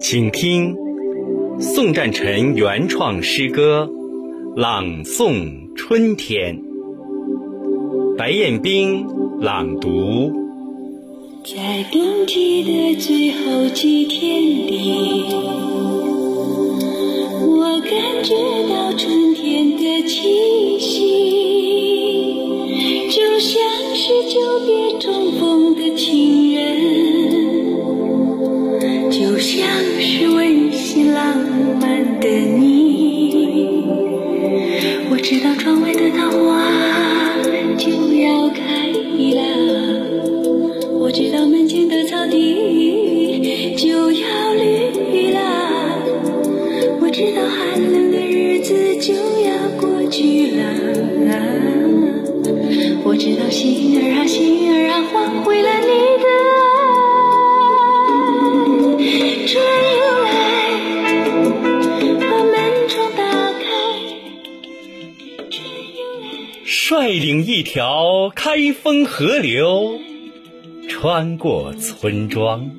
请听宋占臣原创诗歌朗诵《春天》，白彦冰朗读。在冬季的最后几天里，感觉到春天的气息，就像是久别重逢的情人，就像是开封河流，穿过村庄，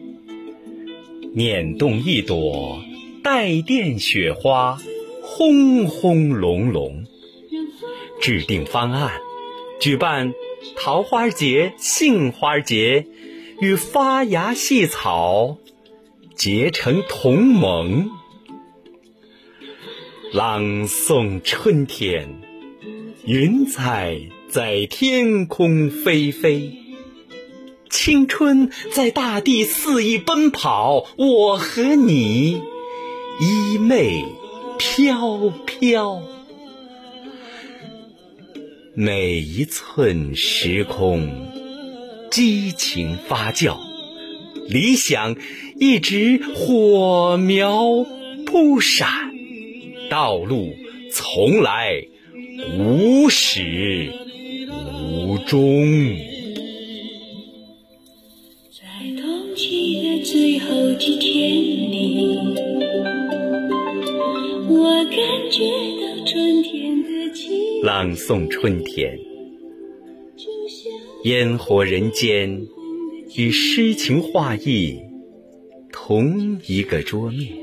捻动一朵带电雪花，轰轰隆隆。制定方案，举办桃花节、杏花节，与发芽细草结成同盟，朗诵春天。云彩在天空飞飞，青春在大地肆意奔跑，我和你衣袂飘飘。每一寸时空，激情发酵，理想一直火苗扑闪，道路从来。无始无终。在冬季的最后几天里，我感觉到春天的气朗诵春天，烟火人间，与诗情画意同一个桌面。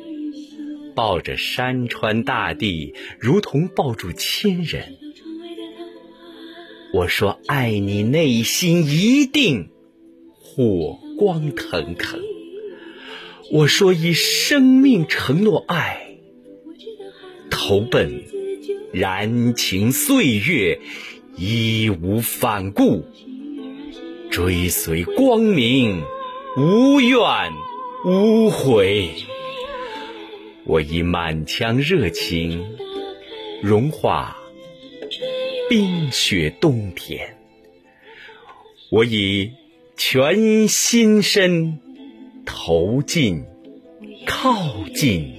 抱着山川大地，如同抱住亲人。我说爱你，内心一定火光腾腾。我说以生命承诺爱，投奔燃情岁月，义无反顾，追随光明，无怨无悔。我以满腔热情融化冰雪冬天，我以全心身投进靠近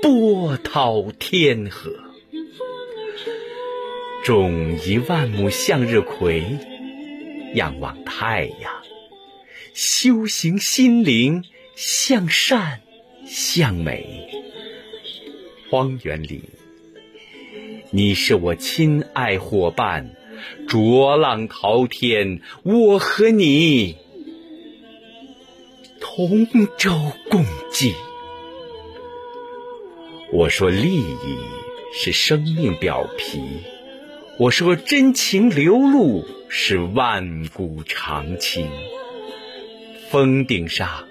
波涛天河，种一万亩向日葵，仰望太阳，修行心灵。向善，向美。荒原里，你是我亲爱伙伴，浊浪滔天，我和你同舟共济。我说利益是生命表皮，我说真情流露是万古长青。峰顶上。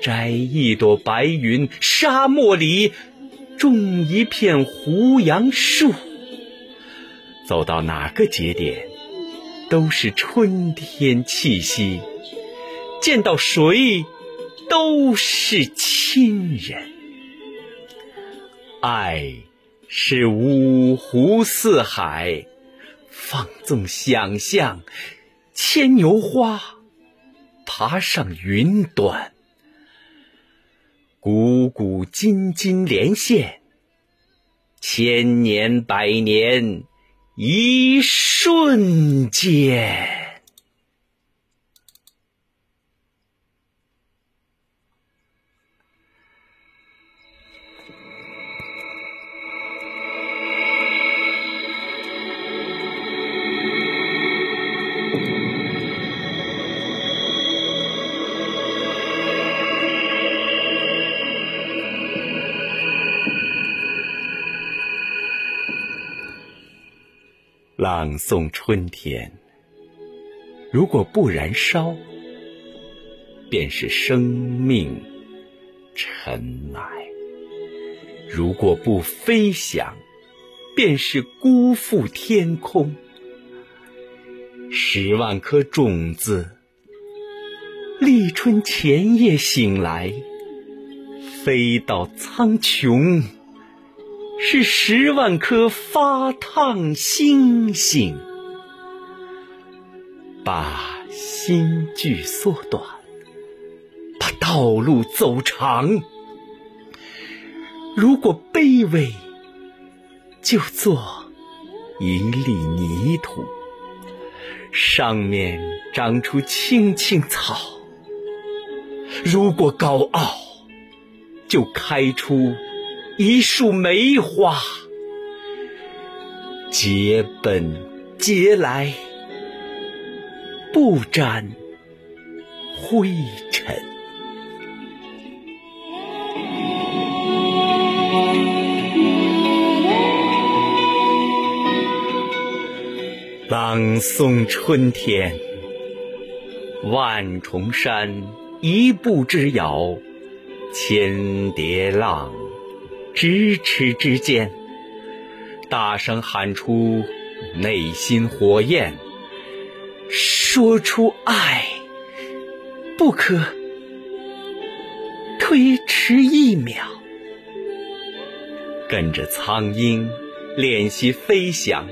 摘一朵白云，沙漠里种一片胡杨树。走到哪个节点，都是春天气息。见到谁，都是亲人。爱是五湖四海，放纵想象，牵牛花爬上云端。股股金金连线，千年百年一瞬间。朗诵春天，如果不燃烧，便是生命尘埋；如果不飞翔，便是辜负天空。十万颗种子，立春前夜醒来，飞到苍穹，是十万颗发烫星星，把心距缩短，把道路走长。如果卑微，就做一粒泥土。上面长出青青草，如果高傲，就开出一束梅花，结本结来，不沾灰尘。朗诵春天，万重山一步之遥，千叠浪，咫尺之间。大声喊出内心火焰，说出爱，不可推迟一秒。跟着苍鹰练习飞翔。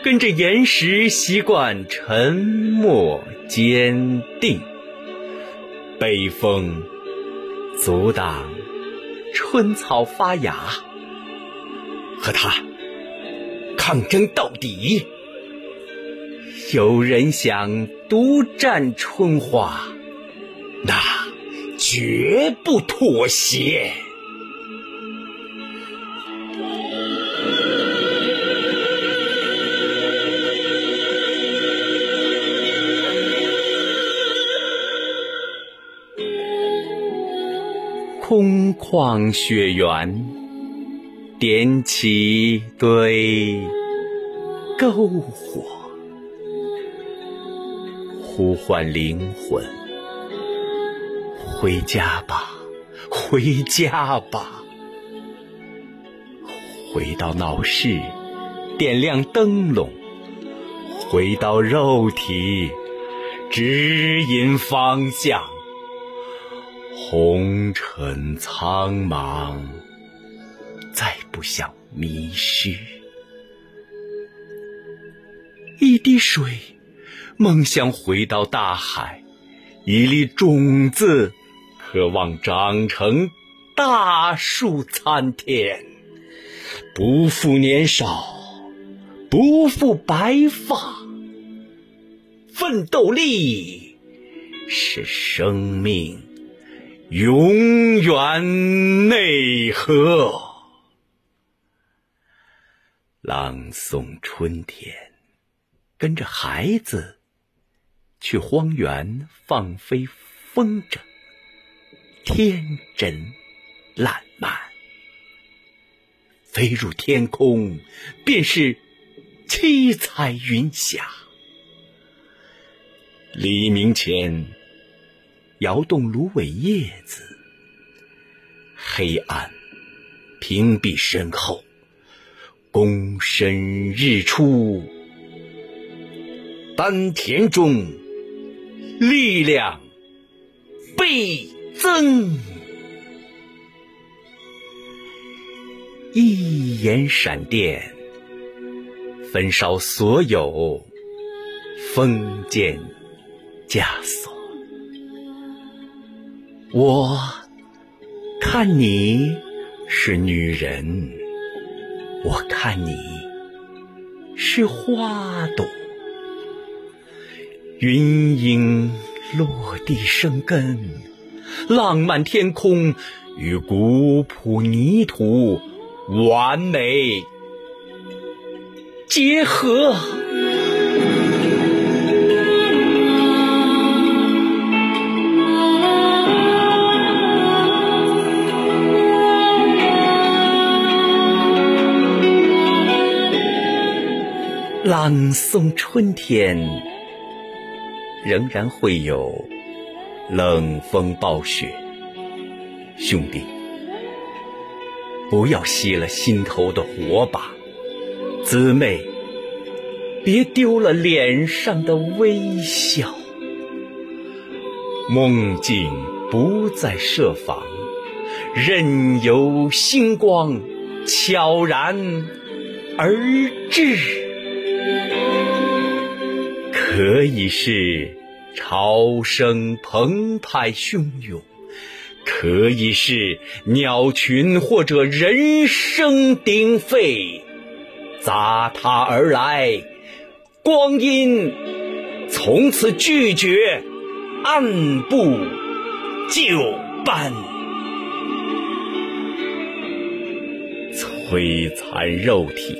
跟着岩石习惯沉默坚定，北风阻挡春草发芽，和他抗争到底。有人想独占春花，那绝不妥协。空旷雪原，点起堆篝火，呼唤灵魂，回家吧，回家吧，回到闹市，点亮灯笼，回到肉体，指引方向。红尘苍茫，再不想迷失。一滴水，梦想回到大海；一粒种子，渴望长成大树参天。不负年少，不负白发，奋斗力是生命。永远内核。朗诵春天，跟着孩子去荒原放飞风筝，天真烂漫，飞入天空，便是七彩云霞。黎明前。摇动芦苇叶子，黑暗屏蔽身后，躬身日出，丹田中力量倍增，一眼闪电，焚烧所有封建枷锁。我看你是女人，我看你是花朵，云影落地生根，浪漫天空与古朴泥土完美结合。朗诵春天，仍然会有冷风暴雪。兄弟，不要熄了心头的火把；姊妹，别丢了脸上的微笑。梦境不再设防，任由星光悄然而至。可以是潮声澎湃汹涌，可以是鸟群或者人声鼎沸，砸他而来，光阴从此拒绝按部就班，摧残肉体，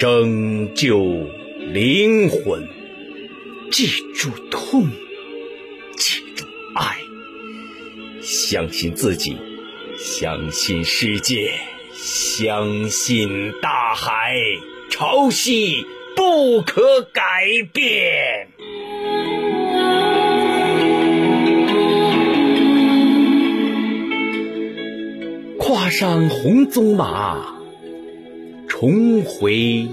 拯救。灵魂，记住痛，记住爱，相信自己，相信世界，相信大海，潮汐不可改变。跨上红鬃马，重回。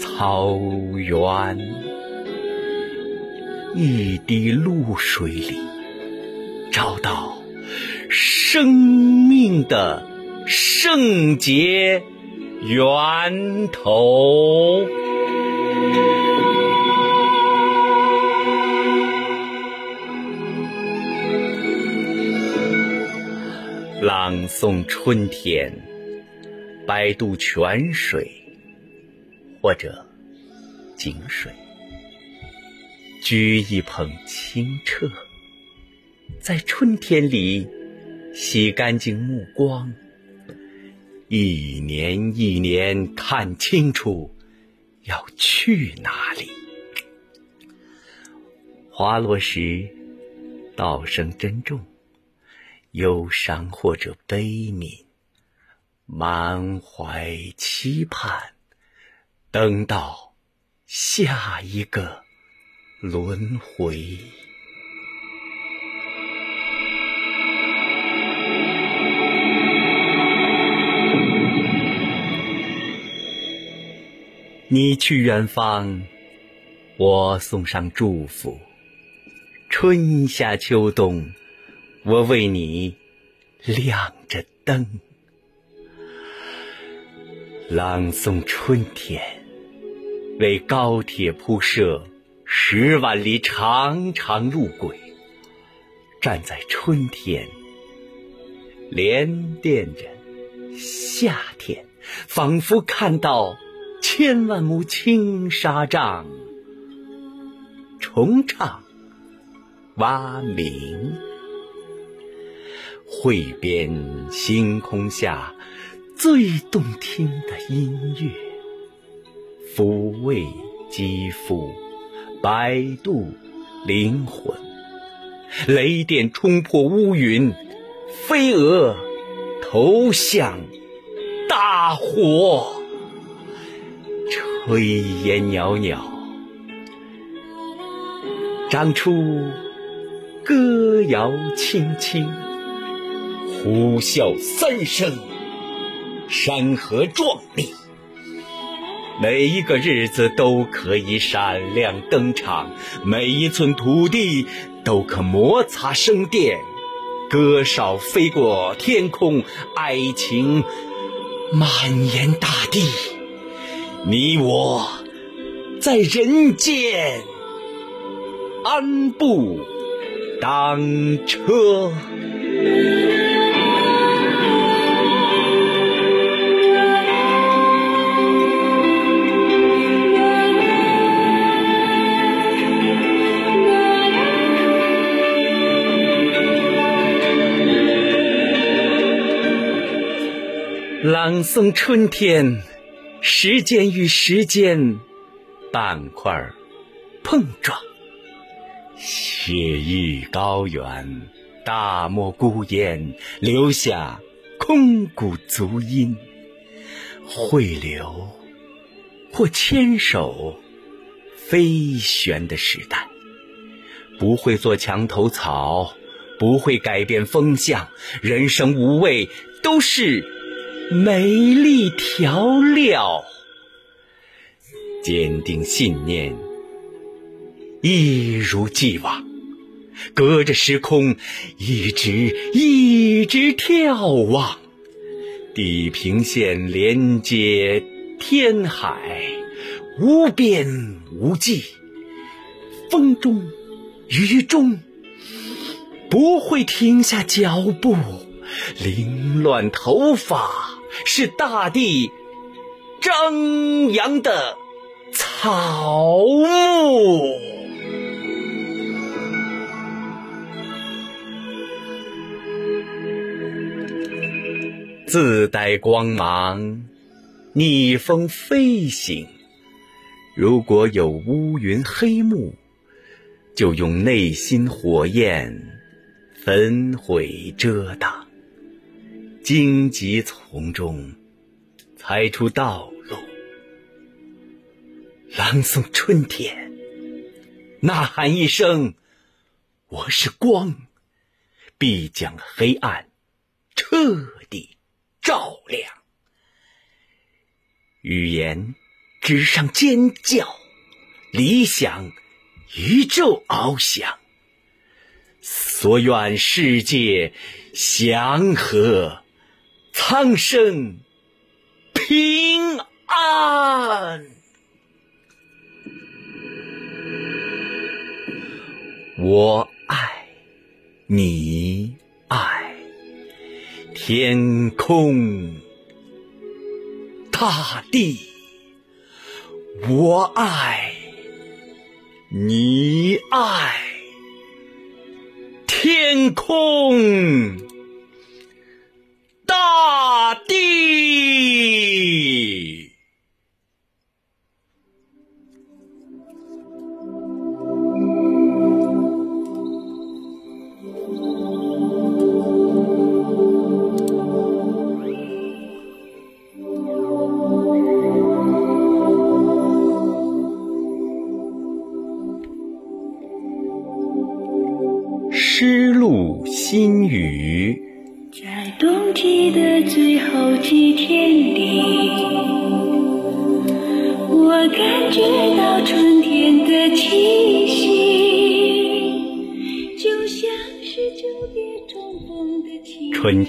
草原，一滴露水里，找到生命的圣洁源头。朗诵春天，摆渡泉水。或者井水，掬一捧清澈，在春天里洗干净目光，一年一年看清楚要去哪里。滑落时，道声珍重，忧伤或者悲悯，满怀期盼。等到下一个轮回，你去远方，我送上祝福。春夏秋冬，我为你亮着灯，朗诵春天。为高铁铺设十万里长长路轨，站在春天，连惦着夏天，仿佛看到千万亩青纱帐，重唱蛙鸣，汇编星空下最动听的音乐。抚慰肌肤，摆渡灵魂，雷电冲破乌云，飞蛾投向大火，炊烟袅袅，长出歌谣轻轻，呼啸三声，山河壮丽。每一个日子都可以闪亮登场，每一寸土地都可摩擦生电，歌哨飞过天空，爱情蔓延大地，你我在人间安步当车。朗诵春天，时间与时间板块碰撞，雪域高原，大漠孤烟，留下空谷足音，汇流或牵手飞旋的时代。不会做墙头草，不会改变风向，人生无味，都是美丽调料。坚定信念，一如既往，隔着时空，一直一直眺望。地平线连接天海，无边无际，风中。雨中不会停下脚步，凌乱头发是大地张扬的草木，自带光芒，逆风飞行。如果有乌云黑幕。就用内心火焰焚毁遮挡，荆棘丛中踩出道路，朗诵春天，呐喊一声：“我是光，必将黑暗彻底照亮。”语言纸上尖叫，理想。宇宙翱翔，所愿世界祥和，苍生平安。我爱你，爱天空大地，我爱。你爱天空大地。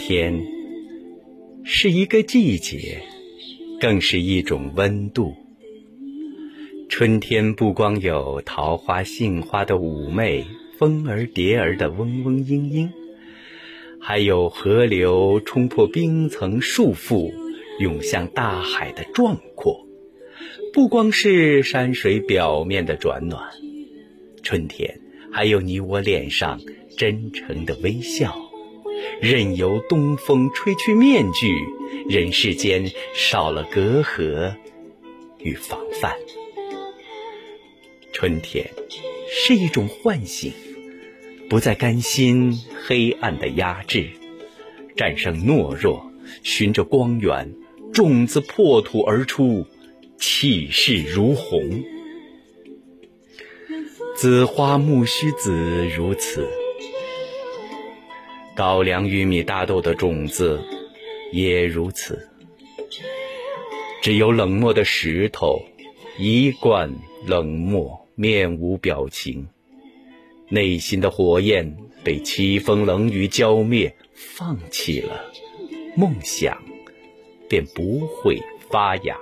天是一个季节，更是一种温度。春天不光有桃花、杏花的妩媚。蜂儿蝶儿的嗡嗡嘤嘤，还有河流冲破冰层束缚，涌向大海的壮阔。不光是山水表面的转暖，春天还有你我脸上真诚的微笑。任由东风吹去面具，人世间少了隔阂与防范。春天是一种唤醒。不再甘心黑暗的压制，战胜懦弱，循着光源，种子破土而出，气势如虹。紫花苜蓿子如此，高粱、玉米、大豆的种子也如此。只有冷漠的石头，一贯冷漠，面无表情。内心的火焰被凄风冷雨浇灭，放弃了梦想，便不会发芽。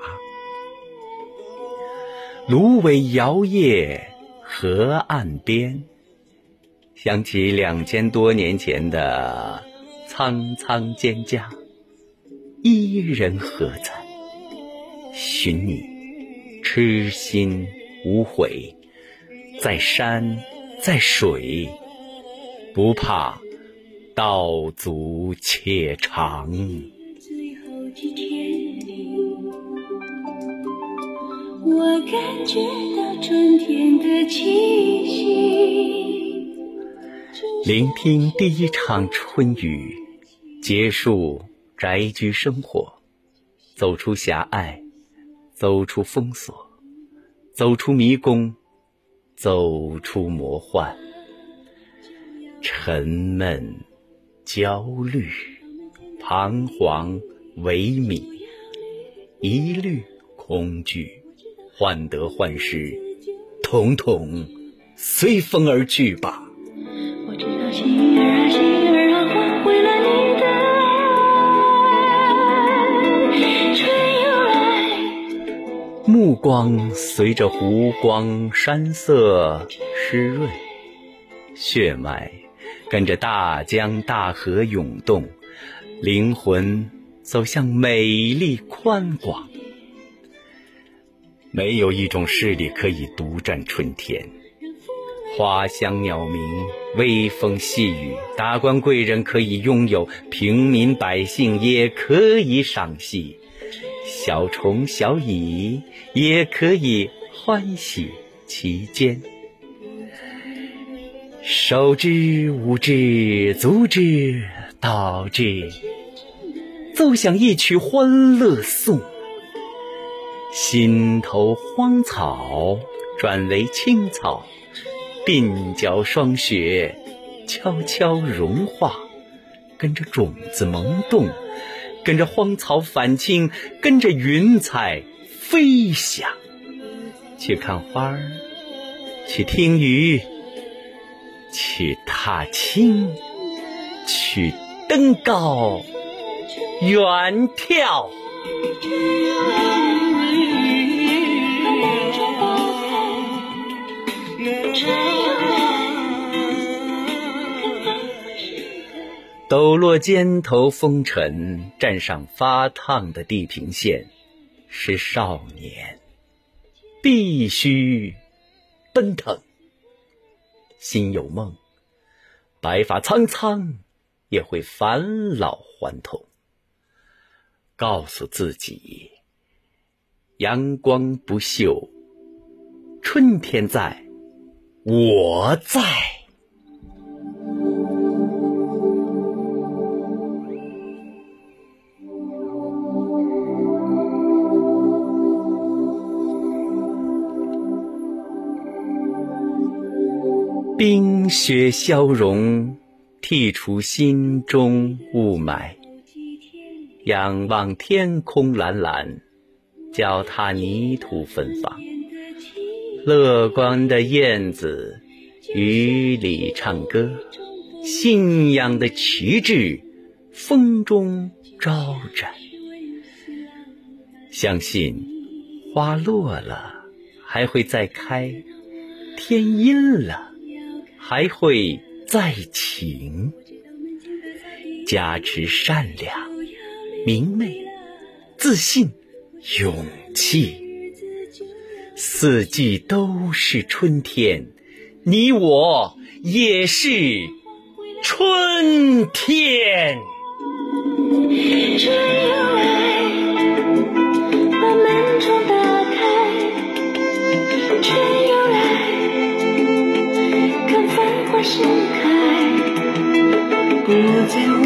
芦苇摇曳河岸边，想起两千多年前的苍苍蒹葭，伊人何在？寻你，痴心无悔，在山。在水，不怕道阻且长。我感觉到春天的气息。聆听第一场春雨，结束宅居生活，走出狭隘。走出封锁，走出迷宫，走出魔幻。沉闷、焦虑、彷徨、萎靡、疑虑、恐惧、患得患失，统统随风而去吧。目光随着湖光山色湿润，血脉跟着大江大河涌动，灵魂走向美丽宽广。没有一种势力可以独占春天，花香鸟鸣，微风细雨，达官贵人可以拥有，平民百姓也可以赏析，小虫小蚁也可以欢喜其间。手之舞之，足之蹈之，奏响一曲欢乐颂。心头荒草转为青草，鬓角霜雪悄悄融化，跟着种子萌动，跟着荒草返青，跟着云彩飞翔。去看花儿，去听雨。去踏青，去登高，远眺。抖落肩头风尘，站上发烫的地平线，是少年，必须奔腾。心有梦，白发苍苍，也会返老还童。告诉自己，阳光不朽，春天在，我在。冰雪消融，剔除心中雾霾。仰望天空蓝蓝，脚踏泥土芬芳。乐观的燕子，雨里唱歌。信仰的旗帜，风中招展。相信花落了还会再开，天阴了。还会再晴，加持善良、明媚、自信、勇气。四季都是春天，你我也是春天。盛开，不再。